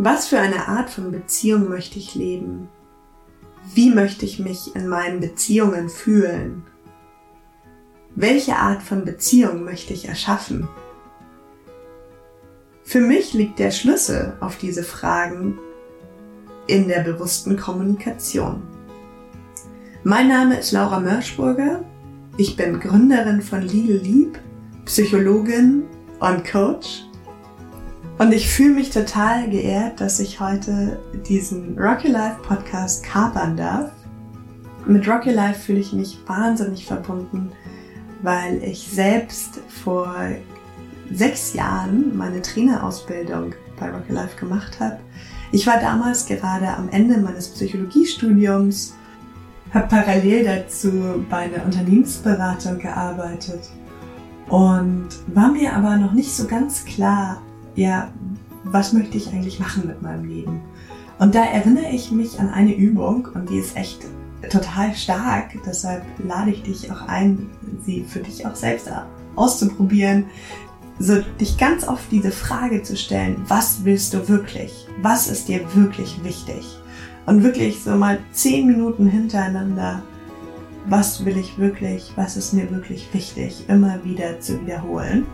Was für eine Art von Beziehung möchte ich leben? Wie möchte ich mich in meinen Beziehungen fühlen? Welche Art von Beziehung möchte ich erschaffen? Für mich liegt der Schlüssel auf diese Fragen in der bewussten Kommunikation. Mein Name ist Laura Mörschburger. Ich bin Gründerin von Legal Lieb, Psychologin und Coach und ich fühle mich total geehrt, dass ich heute diesen Rocky Life Podcast kapern darf. Mit Rocky Life fühle ich mich wahnsinnig verbunden, weil ich selbst vor sechs Jahren meine Trainerausbildung bei Rocky Life gemacht habe. Ich war damals gerade am Ende meines Psychologiestudiums, habe parallel dazu bei einer Unternehmensberatung gearbeitet und war mir aber noch nicht so ganz klar, ja, was möchte ich eigentlich machen mit meinem Leben? Und da erinnere ich mich an eine Übung und die ist echt total stark. Deshalb lade ich dich auch ein, sie für dich auch selbst auszuprobieren. So dich ganz oft diese Frage zu stellen, was willst du wirklich? Was ist dir wirklich wichtig? Und wirklich so mal zehn Minuten hintereinander, was will ich wirklich? Was ist mir wirklich wichtig? Immer wieder zu wiederholen.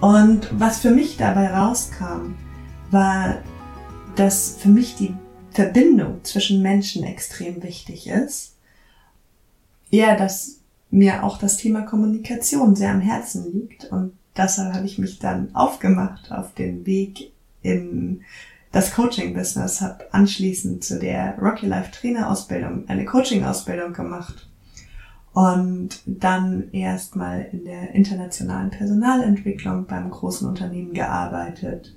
Und was für mich dabei rauskam, war, dass für mich die Verbindung zwischen Menschen extrem wichtig ist. Ja, dass mir auch das Thema Kommunikation sehr am Herzen liegt und deshalb habe ich mich dann aufgemacht auf den Weg in das Coaching-Business, habe anschließend zu der Rocky Life Trainer-Ausbildung eine Coaching-Ausbildung gemacht und dann erstmal in der internationalen Personalentwicklung beim großen Unternehmen gearbeitet.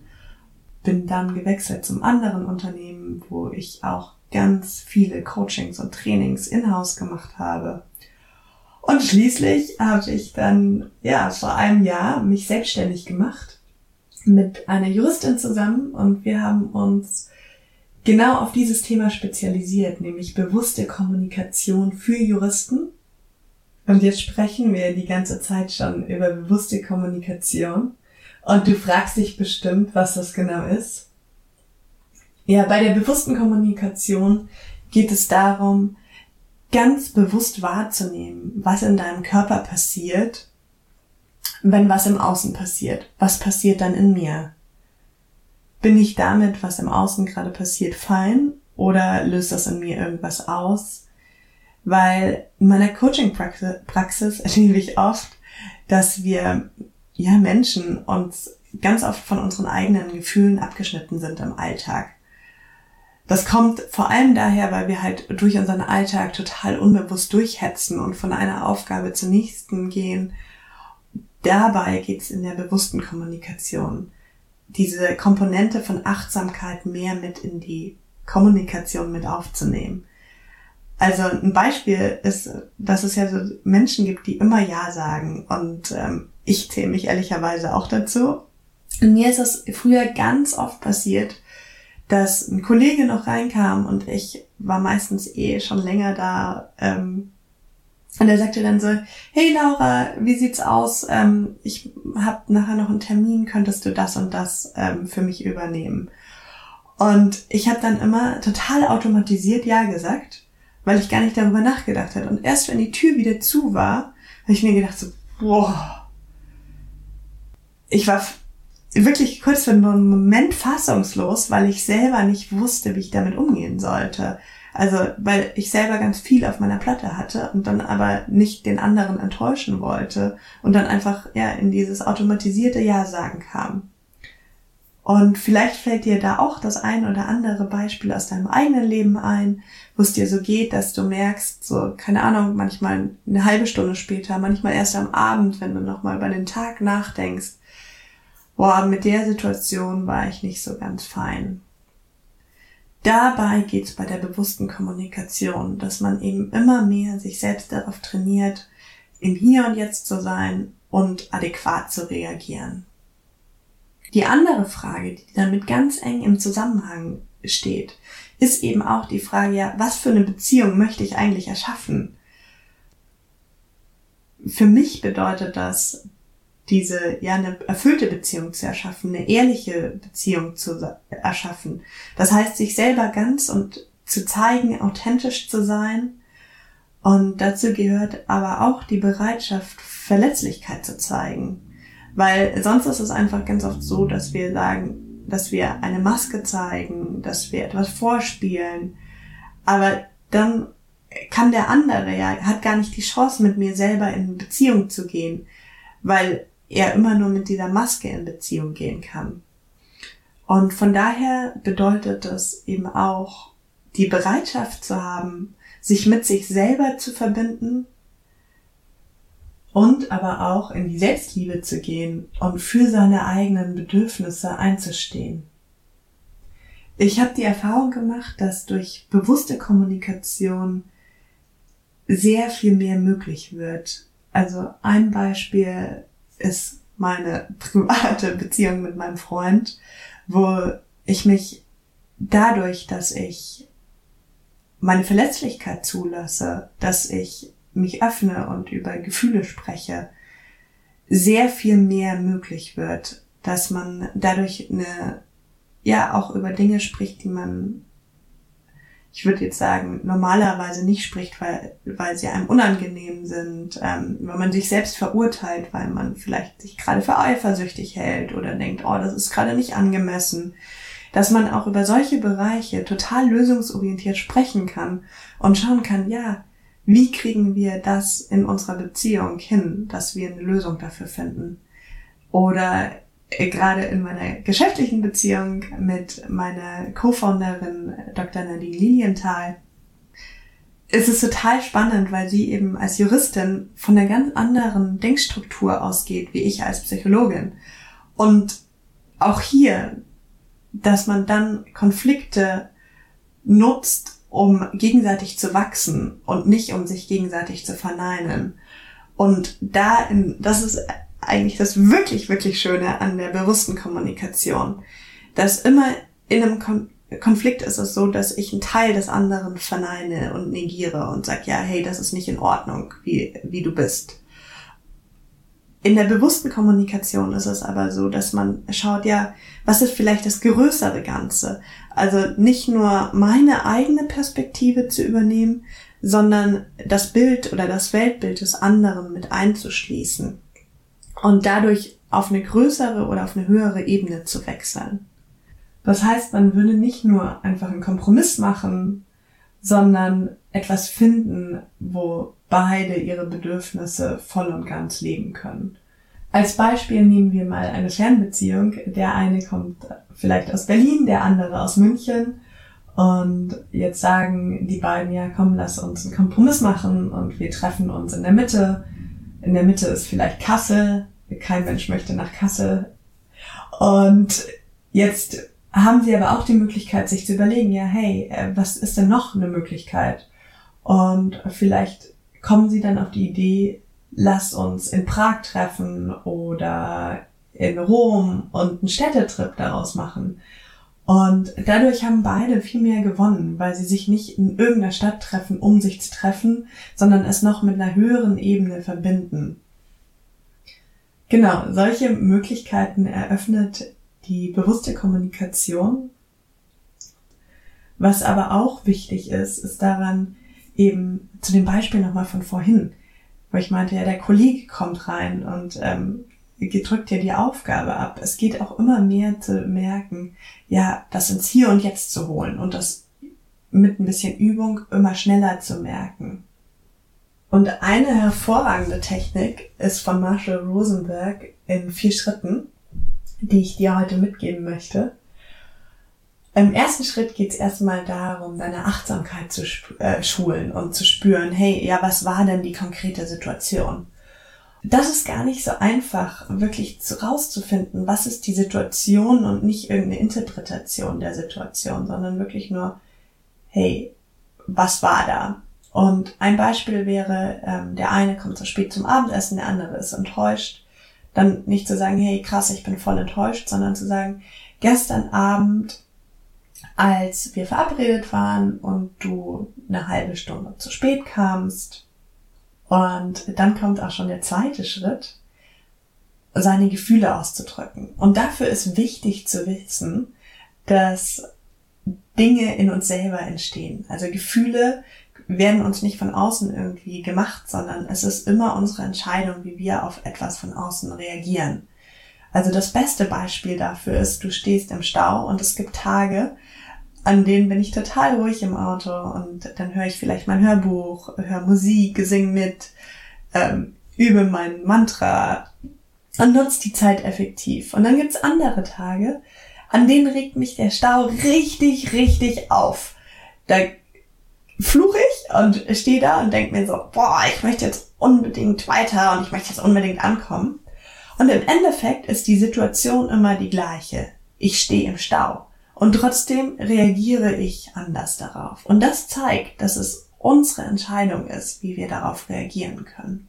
Bin dann gewechselt zum anderen Unternehmen, wo ich auch ganz viele Coachings und Trainings in-house gemacht habe. Und schließlich habe ich dann, ja, vor einem Jahr mich selbstständig gemacht mit einer Juristin zusammen und wir haben uns genau auf dieses Thema spezialisiert, nämlich bewusste Kommunikation für Juristen und jetzt sprechen wir die ganze Zeit schon über bewusste Kommunikation. Und du fragst dich bestimmt, was das genau ist. Ja, bei der bewussten Kommunikation geht es darum, ganz bewusst wahrzunehmen, was in deinem Körper passiert, wenn was im Außen passiert. Was passiert dann in mir? Bin ich damit, was im Außen gerade passiert, fein oder löst das in mir irgendwas aus? Weil in meiner Coaching-Praxis erlebe ich oft, dass wir, ja, Menschen uns ganz oft von unseren eigenen Gefühlen abgeschnitten sind im Alltag. Das kommt vor allem daher, weil wir halt durch unseren Alltag total unbewusst durchhetzen und von einer Aufgabe zur nächsten gehen. Dabei geht es in der bewussten Kommunikation, diese Komponente von Achtsamkeit mehr mit in die Kommunikation mit aufzunehmen. Also ein Beispiel ist, dass es ja so Menschen gibt, die immer Ja sagen. Und ähm, ich zähle mich ehrlicherweise auch dazu. Und mir ist es früher ganz oft passiert, dass ein Kollege noch reinkam und ich war meistens eh schon länger da. Ähm, und er sagte dann so, hey Laura, wie sieht's aus? Ähm, ich habe nachher noch einen Termin, könntest du das und das ähm, für mich übernehmen? Und ich habe dann immer total automatisiert Ja gesagt weil ich gar nicht darüber nachgedacht hatte. Und erst wenn die Tür wieder zu war, habe ich mir gedacht so, boah. Ich war wirklich kurz für einen Moment fassungslos, weil ich selber nicht wusste, wie ich damit umgehen sollte. Also, weil ich selber ganz viel auf meiner Platte hatte und dann aber nicht den anderen enttäuschen wollte und dann einfach, ja, in dieses automatisierte Ja sagen kam. Und vielleicht fällt dir da auch das ein oder andere Beispiel aus deinem eigenen Leben ein, wo es dir so geht, dass du merkst, so, keine Ahnung, manchmal eine halbe Stunde später, manchmal erst am Abend, wenn du nochmal über den Tag nachdenkst, boah, mit der Situation war ich nicht so ganz fein. Dabei geht es bei der bewussten Kommunikation, dass man eben immer mehr sich selbst darauf trainiert, im Hier und Jetzt zu sein und adäquat zu reagieren. Die andere Frage, die damit ganz eng im Zusammenhang steht, ist eben auch die Frage, ja, was für eine Beziehung möchte ich eigentlich erschaffen? Für mich bedeutet das, diese, ja, eine erfüllte Beziehung zu erschaffen, eine ehrliche Beziehung zu erschaffen. Das heißt, sich selber ganz und zu zeigen, authentisch zu sein. Und dazu gehört aber auch die Bereitschaft, Verletzlichkeit zu zeigen. Weil sonst ist es einfach ganz oft so, dass wir sagen, dass wir eine Maske zeigen, dass wir etwas vorspielen. Aber dann kann der andere ja, hat gar nicht die Chance, mit mir selber in Beziehung zu gehen, weil er immer nur mit dieser Maske in Beziehung gehen kann. Und von daher bedeutet es eben auch, die Bereitschaft zu haben, sich mit sich selber zu verbinden und aber auch in die Selbstliebe zu gehen und für seine eigenen Bedürfnisse einzustehen. Ich habe die Erfahrung gemacht, dass durch bewusste Kommunikation sehr viel mehr möglich wird. Also ein Beispiel ist meine private Beziehung mit meinem Freund, wo ich mich dadurch, dass ich meine Verletzlichkeit zulasse, dass ich mich öffne und über Gefühle spreche, sehr viel mehr möglich wird, dass man dadurch eine, ja, auch über Dinge spricht, die man ich würde jetzt sagen, normalerweise nicht spricht, weil, weil sie einem unangenehm sind, ähm, wenn man sich selbst verurteilt, weil man vielleicht sich gerade für eifersüchtig hält oder denkt, oh, das ist gerade nicht angemessen, dass man auch über solche Bereiche total lösungsorientiert sprechen kann und schauen kann, ja, wie kriegen wir das in unserer Beziehung hin, dass wir eine Lösung dafür finden? Oder äh, gerade in meiner geschäftlichen Beziehung mit meiner Co-Founderin Dr. Nadine Lilienthal ist es total spannend, weil sie eben als Juristin von einer ganz anderen Denkstruktur ausgeht, wie ich als Psychologin. Und auch hier, dass man dann Konflikte nutzt, um gegenseitig zu wachsen und nicht um sich gegenseitig zu verneinen. Und da, das ist eigentlich das wirklich, wirklich Schöne an der bewussten Kommunikation. Dass immer in einem Kon Konflikt ist es so, dass ich einen Teil des anderen verneine und negiere und sage, ja, hey, das ist nicht in Ordnung, wie, wie du bist. In der bewussten Kommunikation ist es aber so, dass man schaut, ja, was ist vielleicht das größere Ganze? Also nicht nur meine eigene Perspektive zu übernehmen, sondern das Bild oder das Weltbild des anderen mit einzuschließen und dadurch auf eine größere oder auf eine höhere Ebene zu wechseln. Das heißt, man würde nicht nur einfach einen Kompromiss machen, sondern etwas finden, wo beide ihre Bedürfnisse voll und ganz leben können. Als Beispiel nehmen wir mal eine Fernbeziehung. Der eine kommt vielleicht aus Berlin, der andere aus München. Und jetzt sagen die beiden, ja, komm, lass uns einen Kompromiss machen und wir treffen uns in der Mitte. In der Mitte ist vielleicht Kassel, kein Mensch möchte nach Kassel. Und jetzt haben sie aber auch die Möglichkeit, sich zu überlegen, ja, hey, äh, was ist denn noch eine Möglichkeit? Und vielleicht kommen sie dann auf die Idee, lass uns in Prag treffen oder in Rom und einen Städtetrip daraus machen. Und dadurch haben beide viel mehr gewonnen, weil sie sich nicht in irgendeiner Stadt treffen, um sich zu treffen, sondern es noch mit einer höheren Ebene verbinden. Genau, solche Möglichkeiten eröffnet die bewusste Kommunikation. Was aber auch wichtig ist, ist daran eben zu dem Beispiel nochmal von vorhin, wo ich meinte, ja, der Kollege kommt rein und ähm, drückt dir die Aufgabe ab. Es geht auch immer mehr zu merken, ja, das ins Hier und Jetzt zu holen und das mit ein bisschen Übung immer schneller zu merken. Und eine hervorragende Technik ist von Marshall Rosenberg in vier Schritten, die ich dir heute mitgeben möchte. Im ersten Schritt geht es erstmal darum, deine Achtsamkeit zu äh, schulen und zu spüren, hey, ja, was war denn die konkrete Situation? Das ist gar nicht so einfach, wirklich zu, rauszufinden, was ist die Situation und nicht irgendeine Interpretation der Situation, sondern wirklich nur, hey, was war da? Und ein Beispiel wäre, ähm, der eine kommt zu spät zum Abendessen, der andere ist enttäuscht. Dann nicht zu sagen, hey krass, ich bin voll enttäuscht, sondern zu sagen, gestern Abend, als wir verabredet waren und du eine halbe Stunde zu spät kamst, und dann kommt auch schon der zweite Schritt. seine Gefühle auszudrücken. Und dafür ist wichtig zu wissen, dass Dinge in uns selber entstehen. Also Gefühle werden uns nicht von außen irgendwie gemacht, sondern es ist immer unsere Entscheidung, wie wir auf etwas von außen reagieren. Also das beste Beispiel dafür ist, du stehst im Stau und es gibt Tage, an denen bin ich total ruhig im Auto und dann höre ich vielleicht mein Hörbuch, höre Musik, sing mit, ähm, übe mein Mantra und nutze die Zeit effektiv. Und dann gibt's andere Tage, an denen regt mich der Stau richtig, richtig auf. Da fluche ich und stehe da und denke mir so, boah, ich möchte jetzt unbedingt weiter und ich möchte jetzt unbedingt ankommen. Und im Endeffekt ist die Situation immer die gleiche. Ich stehe im Stau. Und trotzdem reagiere ich anders darauf. Und das zeigt, dass es unsere Entscheidung ist, wie wir darauf reagieren können.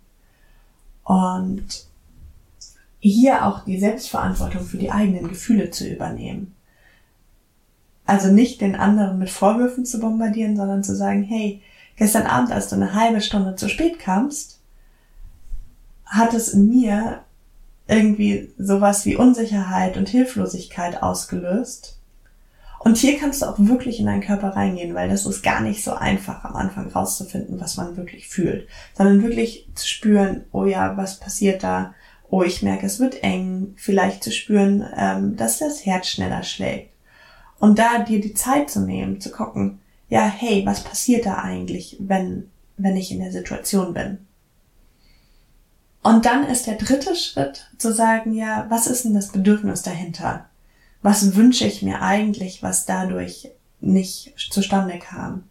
Und hier auch die Selbstverantwortung für die eigenen Gefühle zu übernehmen. Also nicht den anderen mit Vorwürfen zu bombardieren, sondern zu sagen, hey, gestern Abend, als du eine halbe Stunde zu spät kamst, hat es in mir irgendwie sowas wie Unsicherheit und Hilflosigkeit ausgelöst. Und hier kannst du auch wirklich in deinen Körper reingehen, weil das ist gar nicht so einfach am Anfang rauszufinden, was man wirklich fühlt, sondern wirklich zu spüren, oh ja, was passiert da? oh, ich merke, es wird eng, vielleicht zu spüren, ähm, dass das Herz schneller schlägt. Und da dir die Zeit zu nehmen, zu gucken, ja, hey, was passiert da eigentlich, wenn, wenn ich in der Situation bin? Und dann ist der dritte Schritt zu sagen, ja, was ist denn das Bedürfnis dahinter? Was wünsche ich mir eigentlich, was dadurch nicht zustande kam?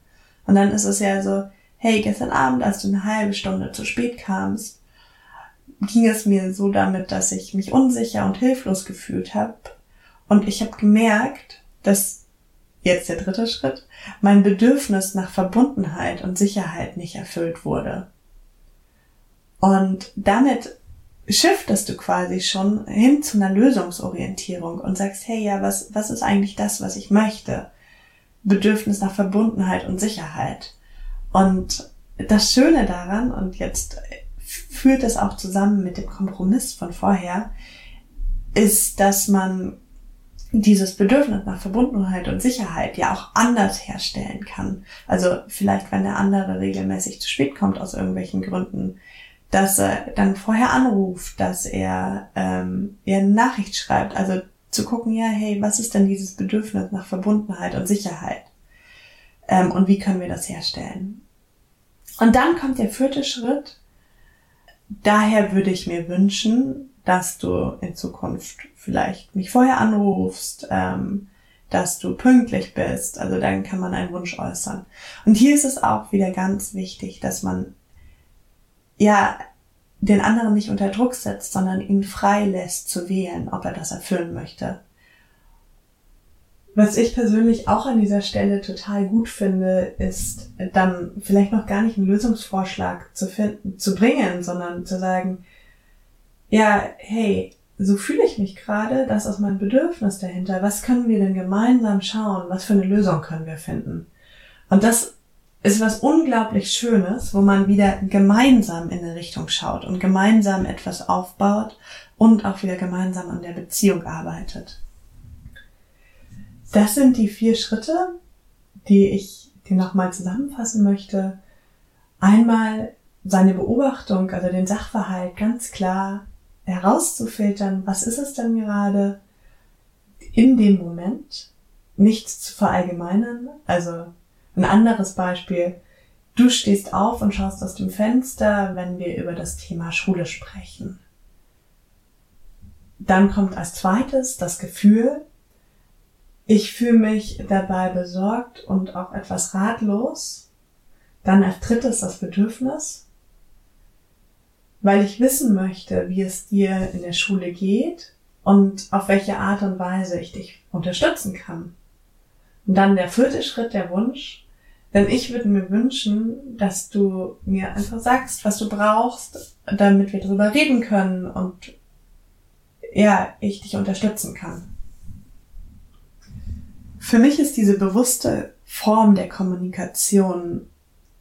Und dann ist es ja so, hey, gestern Abend, als du eine halbe Stunde zu spät kamst, ging es mir so damit, dass ich mich unsicher und hilflos gefühlt habe. Und ich habe gemerkt, dass jetzt der dritte Schritt, mein Bedürfnis nach Verbundenheit und Sicherheit nicht erfüllt wurde. Und damit shiftest du quasi schon hin zu einer Lösungsorientierung und sagst, hey, ja, was, was ist eigentlich das, was ich möchte? Bedürfnis nach Verbundenheit und Sicherheit. Und das Schöne daran, und jetzt führt es auch zusammen mit dem Kompromiss von vorher, ist, dass man dieses Bedürfnis nach Verbundenheit und Sicherheit ja auch anders herstellen kann. Also vielleicht, wenn der andere regelmäßig zu spät kommt aus irgendwelchen Gründen, dass er dann vorher anruft, dass er ähm, ihr eine Nachricht schreibt. Also zu gucken, ja, hey, was ist denn dieses Bedürfnis nach Verbundenheit und Sicherheit? Ähm, und wie können wir das herstellen? Und dann kommt der vierte Schritt, daher würde ich mir wünschen, dass du in Zukunft vielleicht mich vorher anrufst, ähm, dass du pünktlich bist. Also dann kann man einen Wunsch äußern. Und hier ist es auch wieder ganz wichtig, dass man ja den anderen nicht unter Druck setzt, sondern ihn frei lässt zu wählen, ob er das erfüllen möchte. Was ich persönlich auch an dieser Stelle total gut finde, ist dann vielleicht noch gar nicht einen Lösungsvorschlag zu finden, zu bringen, sondern zu sagen, ja, hey, so fühle ich mich gerade, das ist mein Bedürfnis dahinter. Was können wir denn gemeinsam schauen? Was für eine Lösung können wir finden? Und das ist was unglaublich Schönes, wo man wieder gemeinsam in eine Richtung schaut und gemeinsam etwas aufbaut und auch wieder gemeinsam an der Beziehung arbeitet. Das sind die vier Schritte, die ich dir nochmal zusammenfassen möchte. Einmal seine Beobachtung, also den Sachverhalt ganz klar herauszufiltern, was ist es denn gerade in dem Moment, nichts zu verallgemeinern. Also ein anderes Beispiel, du stehst auf und schaust aus dem Fenster, wenn wir über das Thema Schule sprechen. Dann kommt als zweites das Gefühl, ich fühle mich dabei besorgt und auch etwas ratlos. Dann als drittes das Bedürfnis, weil ich wissen möchte, wie es dir in der Schule geht und auf welche Art und Weise ich dich unterstützen kann. Und dann der vierte Schritt, der Wunsch, denn ich würde mir wünschen, dass du mir einfach sagst, was du brauchst, damit wir darüber reden können und ja, ich dich unterstützen kann. Für mich ist diese bewusste Form der Kommunikation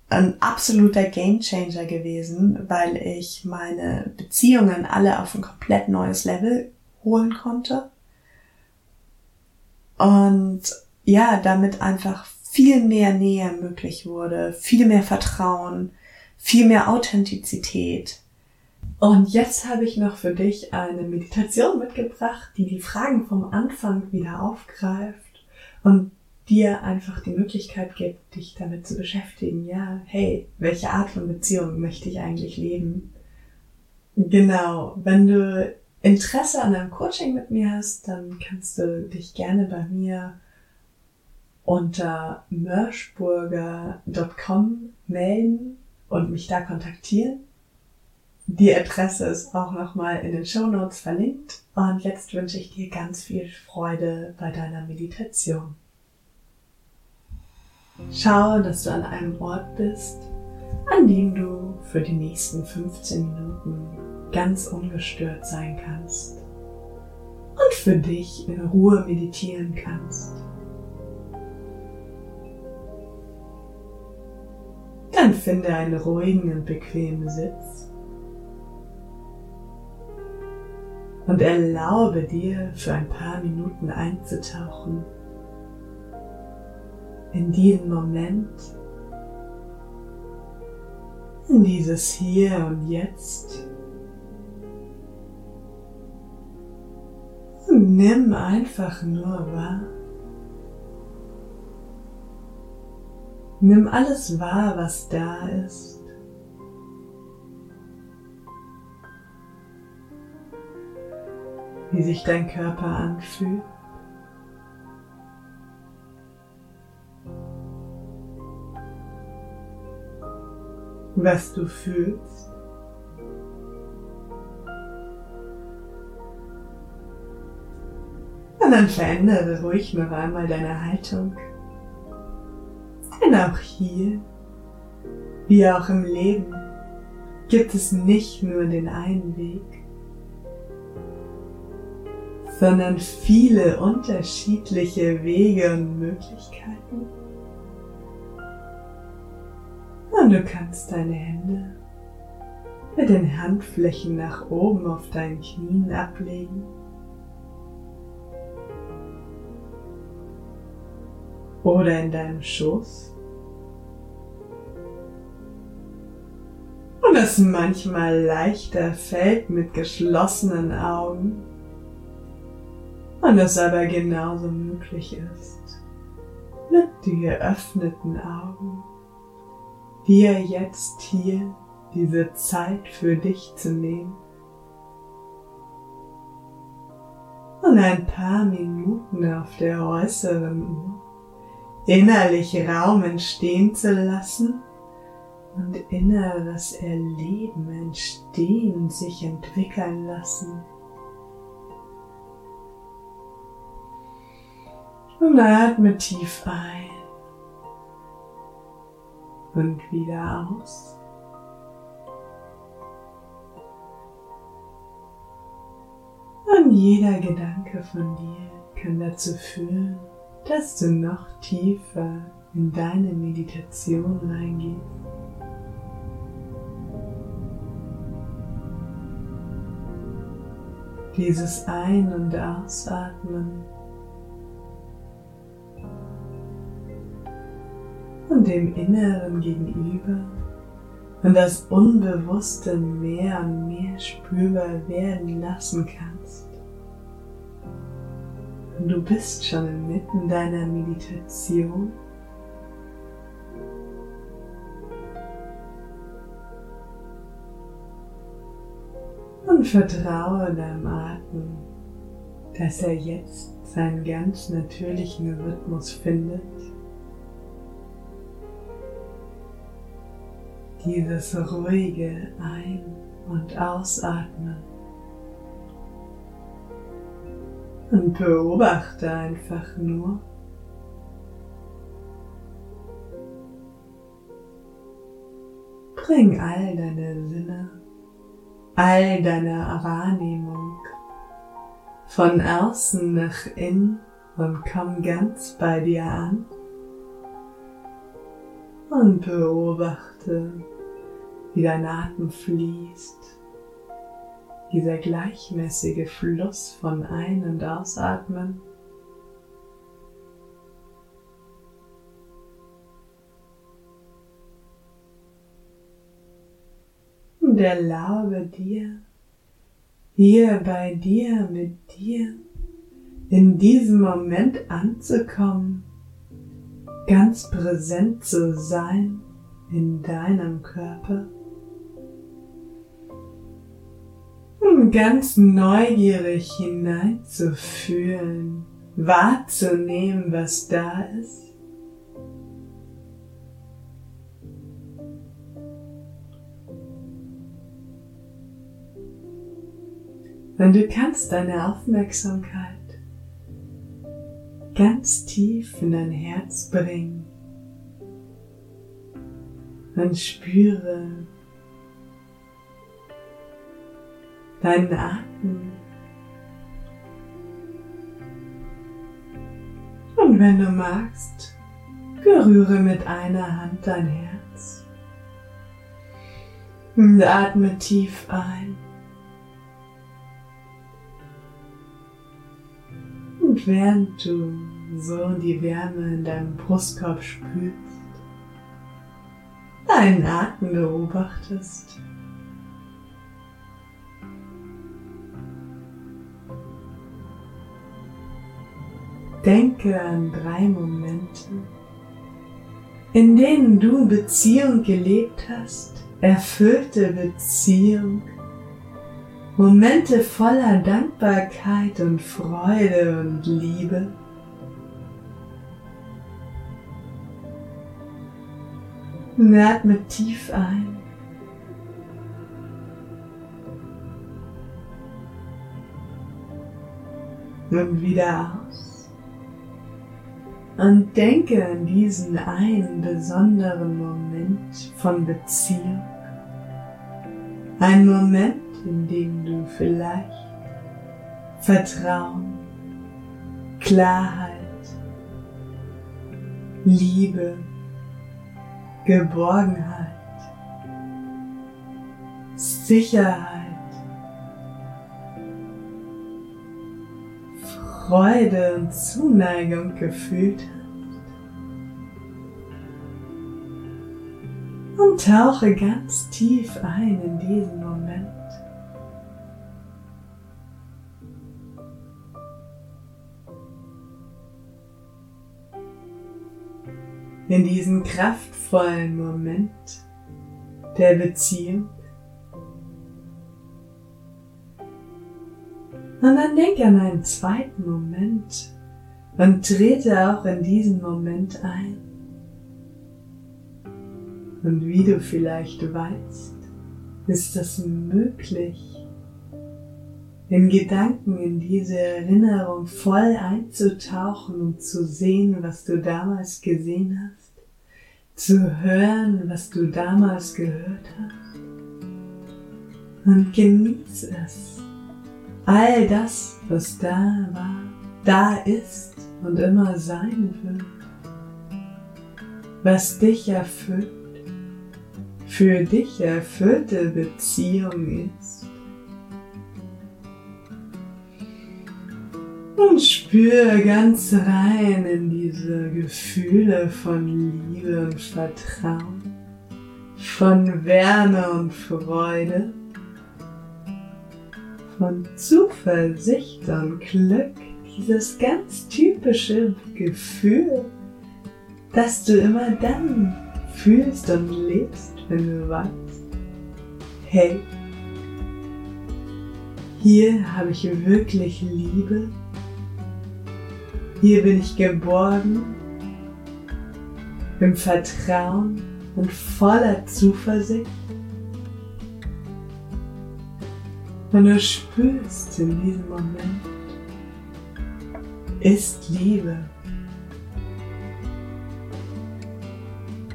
ein absoluter Gamechanger gewesen, weil ich meine Beziehungen alle auf ein komplett neues Level holen konnte. Und ja, damit einfach viel mehr Nähe möglich wurde, viel mehr Vertrauen, viel mehr Authentizität. Und jetzt habe ich noch für dich eine Meditation mitgebracht, die die Fragen vom Anfang wieder aufgreift und dir einfach die Möglichkeit gibt, dich damit zu beschäftigen. Ja, hey, welche Art von Beziehung möchte ich eigentlich leben? Genau, wenn du Interesse an einem Coaching mit mir hast, dann kannst du dich gerne bei mir unter mörschburger.com melden und mich da kontaktieren. Die Adresse ist auch nochmal in den Show Notes verlinkt. Und jetzt wünsche ich dir ganz viel Freude bei deiner Meditation. Schau, dass du an einem Ort bist, an dem du für die nächsten 15 Minuten ganz ungestört sein kannst und für dich in Ruhe meditieren kannst. Dann finde einen ruhigen und bequemen Sitz und erlaube dir für ein paar Minuten einzutauchen in diesen Moment, in dieses Hier und Jetzt. Und nimm einfach nur wahr. Nimm alles wahr, was da ist. Wie sich dein Körper anfühlt. Was du fühlst. Und dann verändere ruhig noch einmal deine Haltung. Denn auch hier, wie auch im Leben, gibt es nicht nur den einen Weg, sondern viele unterschiedliche Wege und Möglichkeiten. Und du kannst deine Hände mit den Handflächen nach oben auf deinen Knien ablegen oder in deinem Schoß. Und es manchmal leichter fällt mit geschlossenen Augen. Und es aber genauso möglich ist, mit geöffneten Augen. Dir jetzt hier diese Zeit für dich zu nehmen. Und ein paar Minuten auf der äußeren Uhr innerlich Raum entstehen zu lassen und inneres Erleben entstehen, sich entwickeln lassen. Und atme tief ein und wieder aus. Und jeder Gedanke von dir kann dazu führen, dass du noch tiefer in deine Meditation reingehst. Dieses Ein- und Ausatmen und dem Inneren gegenüber und das Unbewusste mehr und mehr spürbar werden lassen kannst. Und du bist schon inmitten deiner Meditation. Vertraue deinem Atem, dass er jetzt seinen ganz natürlichen Rhythmus findet. Dieses ruhige Ein- und Ausatmen. und beobachte einfach nur. Bring all deine Sinne, all deine Wahrnehmung von außen nach innen und komm ganz bei dir an. Und beobachte, wie dein Atem fließt. Dieser gleichmäßige Fluss von Ein- und Ausatmen. Erlaube dir, hier bei dir, mit dir, in diesem Moment anzukommen, ganz präsent zu sein in deinem Körper. Und ganz neugierig hineinzufühlen, wahrzunehmen, was da ist. Und du kannst deine Aufmerksamkeit ganz tief in dein Herz bringen und spüre deinen Atem. Und wenn du magst, berühre mit einer Hand dein Herz und atme tief ein. Und während du so die Wärme in deinem Brustkorb spürst, deinen Atem beobachtest, denke an drei Momente, in denen du Beziehung gelebt hast, erfüllte Beziehung Momente voller Dankbarkeit und Freude und Liebe. Und atme tief ein. Und wieder aus. Und denke an diesen einen besonderen Moment von Beziehung. Ein Moment, in dem du vielleicht Vertrauen, Klarheit, Liebe, Geborgenheit, Sicherheit, Freude und Zuneigung gefühlt hast. Und tauche ganz tief ein in diesen Moment. In diesen kraftvollen Moment der Beziehung. Und dann denk an einen zweiten Moment und trete auch in diesen Moment ein. Und wie du vielleicht weißt, ist das möglich, in Gedanken in diese Erinnerung voll einzutauchen und zu sehen, was du damals gesehen hast, zu hören, was du damals gehört hast. Und genieß es. All das, was da war, da ist und immer sein wird, was dich erfüllt, für dich erfüllte Beziehung ist Und spüre ganz rein in diese Gefühle von Liebe und Vertrauen, von Wärme und Freude, von Zuversicht und Glück, dieses ganz typische Gefühl, das du immer dann fühlst und lebst, wenn du weißt, hey, hier habe ich wirklich Liebe hier bin ich geborgen, im Vertrauen und voller Zuversicht. Und du spürst in diesem Moment, ist Liebe.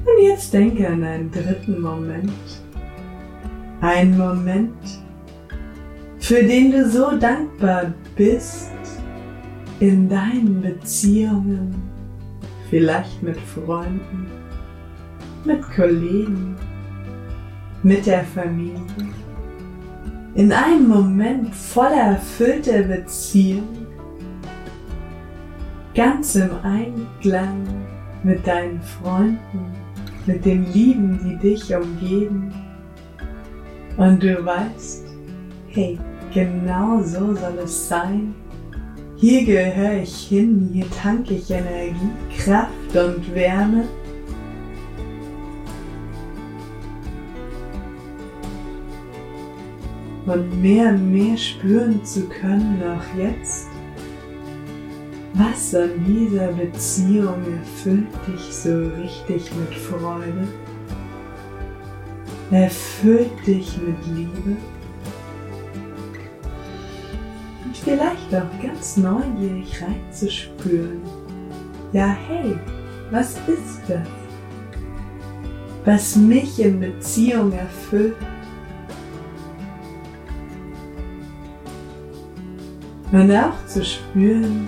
Und jetzt denke an einen dritten Moment. Einen Moment, für den du so dankbar bist in deinen Beziehungen, vielleicht mit Freunden, mit Kollegen, mit der Familie, in einem Moment voller erfüllter Beziehung, ganz im Einklang mit deinen Freunden, mit den Lieben, die dich umgeben. Und du weißt, hey, genau so soll es sein. Hier gehöre ich hin, hier tanke ich Energie, Kraft und Wärme. Und mehr und mehr spüren zu können, auch jetzt, was an dieser Beziehung erfüllt dich so richtig mit Freude? Erfüllt dich mit Liebe? Vielleicht auch ganz neugierig reinzuspüren. Ja, hey, was ist das? Was mich in Beziehung erfüllt? Und auch zu spüren,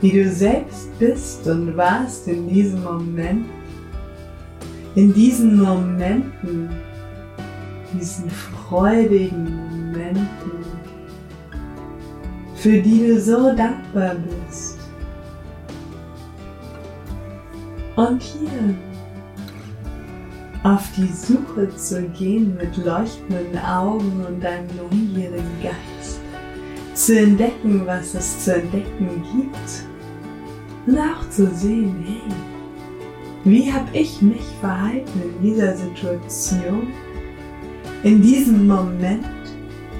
wie du selbst bist und warst in diesem Moment, in diesen Momenten, diesen freudigen Momenten, für die du so dankbar bist. Und hier auf die Suche zu gehen mit leuchtenden Augen und einem neugierigen Geist, zu entdecken, was es zu entdecken gibt und auch zu sehen, hey, wie habe ich mich verhalten in dieser Situation, in diesem Moment?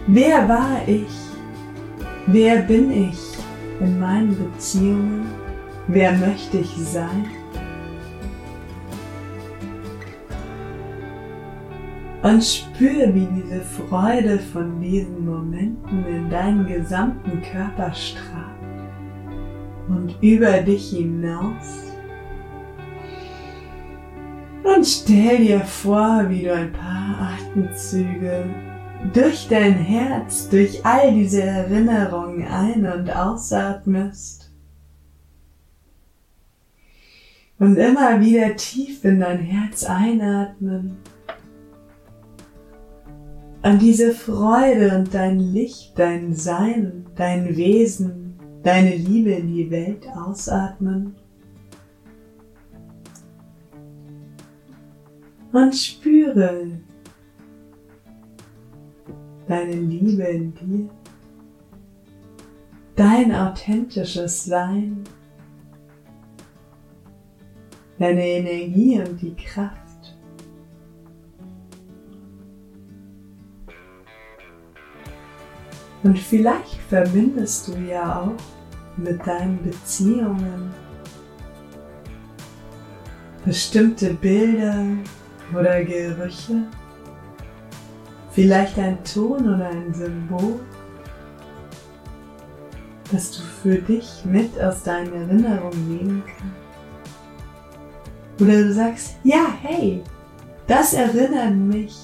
Wer war ich? Wer bin ich in meinen Beziehungen? Wer möchte ich sein? Und spür, wie diese Freude von diesen Momenten in deinen gesamten Körper strahlt und über dich hinaus. Und stell dir vor, wie du ein paar Atemzüge durch dein Herz, durch all diese Erinnerungen ein- und ausatmest. Und immer wieder tief in dein Herz einatmen. An diese Freude und dein Licht, dein Sein, dein Wesen deine Liebe in die Welt ausatmen und spüre deine Liebe in dir, dein authentisches Sein, deine Energie und die Kraft. Und vielleicht verbindest du ja auch mit deinen Beziehungen bestimmte Bilder oder Gerüche, vielleicht ein Ton oder ein Symbol, das du für dich mit aus deinen Erinnerungen nehmen kannst. Oder du sagst, ja, hey, das erinnert mich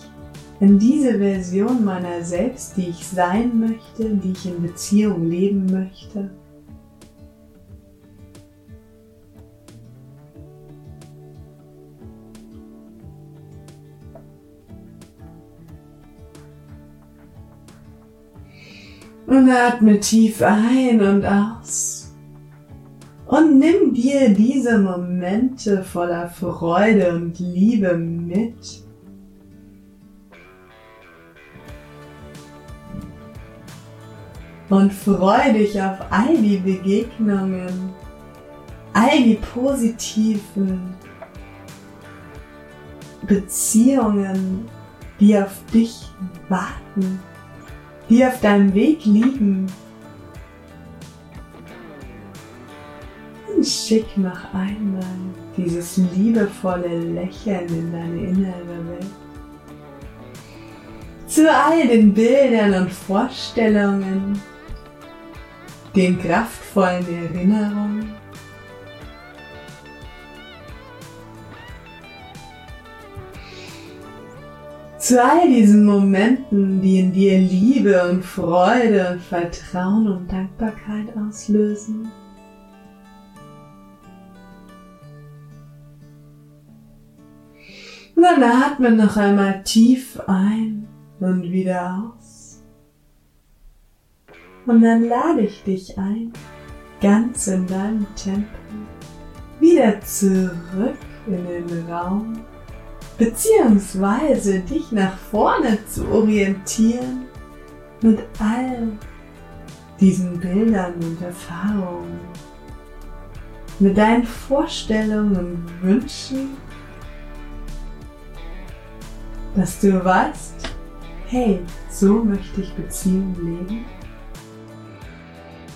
in diese Version meiner selbst, die ich sein möchte, die ich in Beziehung leben möchte. Und atme tief ein und aus. Und nimm dir diese Momente voller Freude und Liebe mit und freu dich auf all die Begegnungen, all die positiven Beziehungen, die auf dich warten, die auf deinem Weg liegen. Und schick noch einmal dieses liebevolle Lächeln in deine innere Welt zu all den Bildern und Vorstellungen, den kraftvollen Erinnerungen. Zu all diesen Momenten, die in dir Liebe und Freude und Vertrauen und Dankbarkeit auslösen. Und dann atme noch einmal tief ein und wieder aus. Und dann lade ich dich ein, ganz in deinem Tempo, wieder zurück in den Raum, beziehungsweise dich nach vorne zu orientieren mit all diesen Bildern und Erfahrungen, mit deinen Vorstellungen und Wünschen, dass du weißt, hey, so möchte ich Beziehungen leben.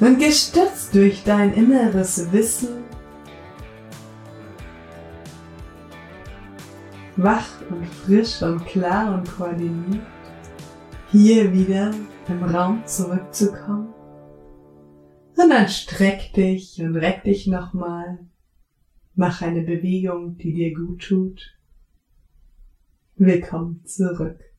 Und gestützt durch dein inneres Wissen, wach und frisch und klar und koordiniert, hier wieder im Raum zurückzukommen. Und dann streck dich und reck dich nochmal. Mach eine Bewegung, die dir gut tut. Willkommen zurück.